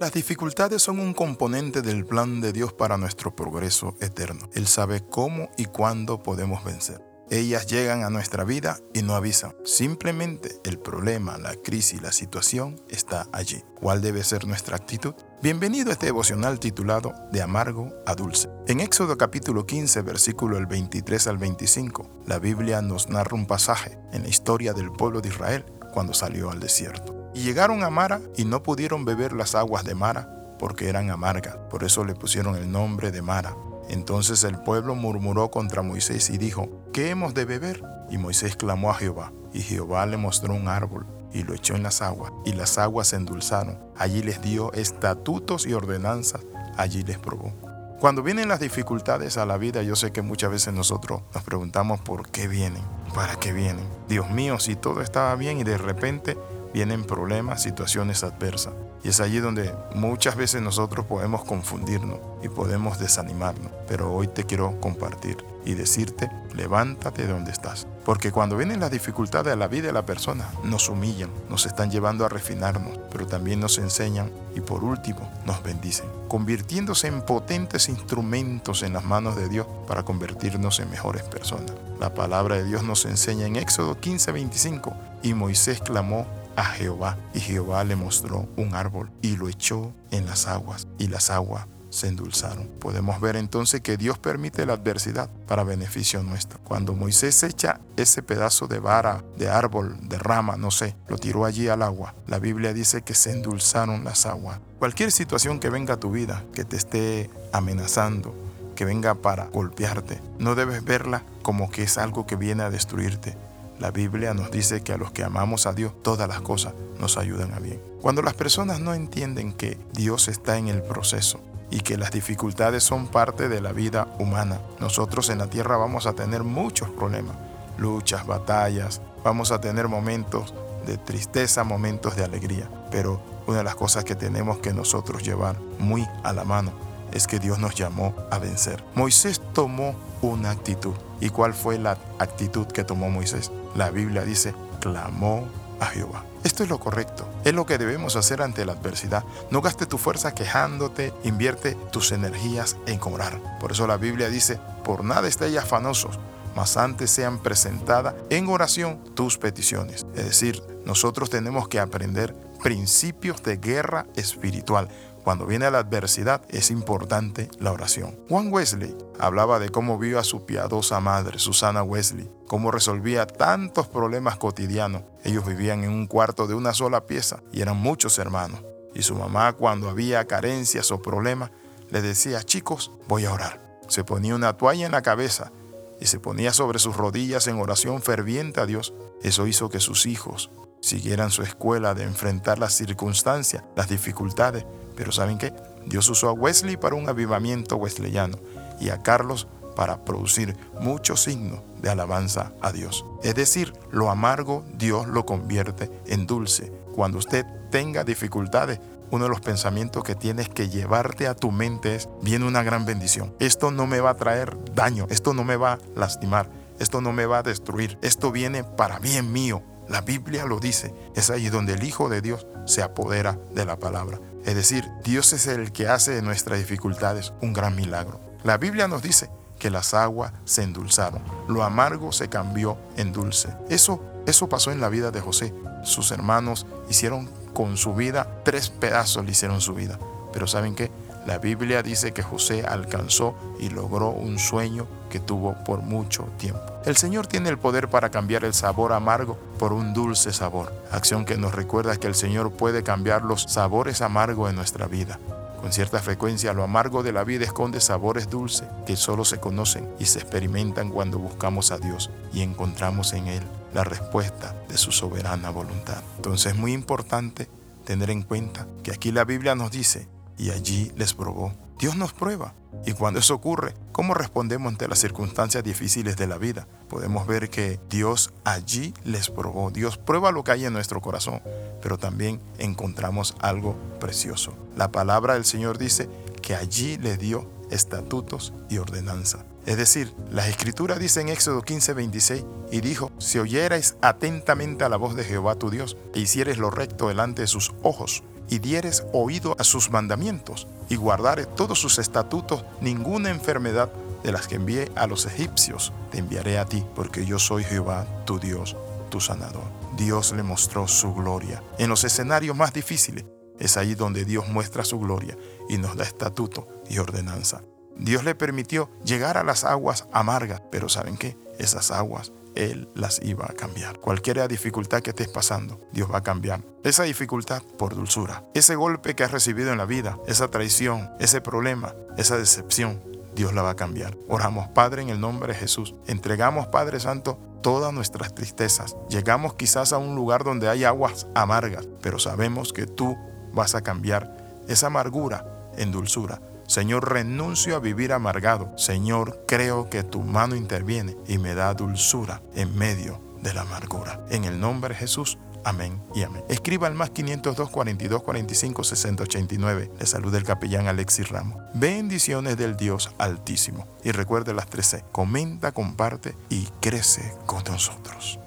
Las dificultades son un componente del plan de Dios para nuestro progreso eterno. Él sabe cómo y cuándo podemos vencer. Ellas llegan a nuestra vida y no avisan. Simplemente el problema, la crisis, la situación está allí. ¿Cuál debe ser nuestra actitud? Bienvenido a este devocional titulado De amargo a dulce. En Éxodo capítulo 15, versículo el 23 al 25, la Biblia nos narra un pasaje en la historia del pueblo de Israel cuando salió al desierto. Y llegaron a Mara y no pudieron beber las aguas de Mara porque eran amargas. Por eso le pusieron el nombre de Mara. Entonces el pueblo murmuró contra Moisés y dijo, ¿qué hemos de beber? Y Moisés clamó a Jehová, y Jehová le mostró un árbol y lo echó en las aguas, y las aguas se endulzaron. Allí les dio estatutos y ordenanzas, allí les probó. Cuando vienen las dificultades a la vida, yo sé que muchas veces nosotros nos preguntamos por qué vienen, para qué vienen. Dios mío, si todo estaba bien y de repente vienen problemas, situaciones adversas. Y es allí donde muchas veces nosotros podemos confundirnos y podemos desanimarnos. Pero hoy te quiero compartir y decirte, levántate de donde estás. Porque cuando vienen las dificultades a la vida de la persona, nos humillan, nos están llevando a refinarnos, pero también nos enseñan y por último nos bendicen, convirtiéndose en potentes instrumentos en las manos de Dios para convertirnos en mejores personas. La palabra de Dios nos enseña en Éxodo 15:25, y Moisés clamó a Jehová y Jehová le mostró un árbol y lo echó en las aguas y las aguas se endulzaron. Podemos ver entonces que Dios permite la adversidad para beneficio nuestro. Cuando Moisés echa ese pedazo de vara, de árbol, de rama, no sé, lo tiró allí al agua, la Biblia dice que se endulzaron las aguas. Cualquier situación que venga a tu vida, que te esté amenazando, que venga para golpearte, no debes verla como que es algo que viene a destruirte la Biblia nos dice que a los que amamos a Dios todas las cosas nos ayudan a bien. Cuando las personas no entienden que Dios está en el proceso y que las dificultades son parte de la vida humana, nosotros en la tierra vamos a tener muchos problemas, luchas, batallas, vamos a tener momentos de tristeza, momentos de alegría. Pero una de las cosas que tenemos que nosotros llevar muy a la mano es que Dios nos llamó a vencer. Moisés tomó una actitud. ¿Y cuál fue la actitud que tomó Moisés? La Biblia dice, clamó a Jehová. Esto es lo correcto, es lo que debemos hacer ante la adversidad. No gaste tu fuerza quejándote, invierte tus energías en orar. Por eso la Biblia dice, por nada estéis afanosos, mas antes sean presentadas en oración tus peticiones. Es decir, nosotros tenemos que aprender principios de guerra espiritual. Cuando viene la adversidad es importante la oración. Juan Wesley hablaba de cómo vio a su piadosa madre, Susana Wesley, cómo resolvía tantos problemas cotidianos. Ellos vivían en un cuarto de una sola pieza y eran muchos hermanos. Y su mamá cuando había carencias o problemas le decía, chicos, voy a orar. Se ponía una toalla en la cabeza y se ponía sobre sus rodillas en oración ferviente a Dios. Eso hizo que sus hijos siguieran su escuela de enfrentar las circunstancias, las dificultades. Pero ¿saben qué? Dios usó a Wesley para un avivamiento wesleyano y a Carlos para producir muchos signos de alabanza a Dios. Es decir, lo amargo Dios lo convierte en dulce. Cuando usted tenga dificultades, uno de los pensamientos que tienes que llevarte a tu mente es, viene una gran bendición. Esto no me va a traer daño, esto no me va a lastimar, esto no me va a destruir, esto viene para bien mío. La Biblia lo dice, es ahí donde el Hijo de Dios se apodera de la palabra. Es decir, Dios es el que hace de nuestras dificultades un gran milagro. La Biblia nos dice que las aguas se endulzaron, lo amargo se cambió en dulce. Eso, eso pasó en la vida de José. Sus hermanos hicieron con su vida, tres pedazos le hicieron su vida. Pero ¿saben qué? La Biblia dice que José alcanzó y logró un sueño que tuvo por mucho tiempo. El Señor tiene el poder para cambiar el sabor amargo por un dulce sabor, acción que nos recuerda que el Señor puede cambiar los sabores amargos en nuestra vida. Con cierta frecuencia lo amargo de la vida esconde sabores dulces que solo se conocen y se experimentan cuando buscamos a Dios y encontramos en Él la respuesta de su soberana voluntad. Entonces es muy importante tener en cuenta que aquí la Biblia nos dice y allí les probó. Dios nos prueba. Y cuando eso ocurre, ¿cómo respondemos ante las circunstancias difíciles de la vida? Podemos ver que Dios allí les probó. Dios prueba lo que hay en nuestro corazón, pero también encontramos algo precioso. La palabra del Señor dice que allí le dio estatutos y ordenanza. Es decir, las escrituras dicen en Éxodo 15, 26, y dijo, si oyerais atentamente a la voz de Jehová tu Dios, e hicieres lo recto delante de sus ojos, y dieres oído a sus mandamientos, y guardares todos sus estatutos, ninguna enfermedad de las que envié a los egipcios te enviaré a ti, porque yo soy Jehová, tu Dios, tu sanador. Dios le mostró su gloria. En los escenarios más difíciles es ahí donde Dios muestra su gloria y nos da estatuto y ordenanza. Dios le permitió llegar a las aguas amargas, pero ¿saben qué? Esas aguas él las iba a cambiar. Cualquier dificultad que estés pasando, Dios va a cambiar. Esa dificultad por dulzura. Ese golpe que has recibido en la vida, esa traición, ese problema, esa decepción, Dios la va a cambiar. Oramos, Padre, en el nombre de Jesús. Entregamos, Padre Santo, todas nuestras tristezas. Llegamos quizás a un lugar donde hay aguas amargas, pero sabemos que tú vas a cambiar esa amargura en dulzura Señor, renuncio a vivir amargado. Señor, creo que tu mano interviene y me da dulzura en medio de la amargura. En el nombre de Jesús. Amén y amén. Escriba al más 502 42 45 60 89. Le saluda el capellán Alexis Ramos. Bendiciones del Dios Altísimo. Y recuerde las 13. Comenta, comparte y crece con nosotros.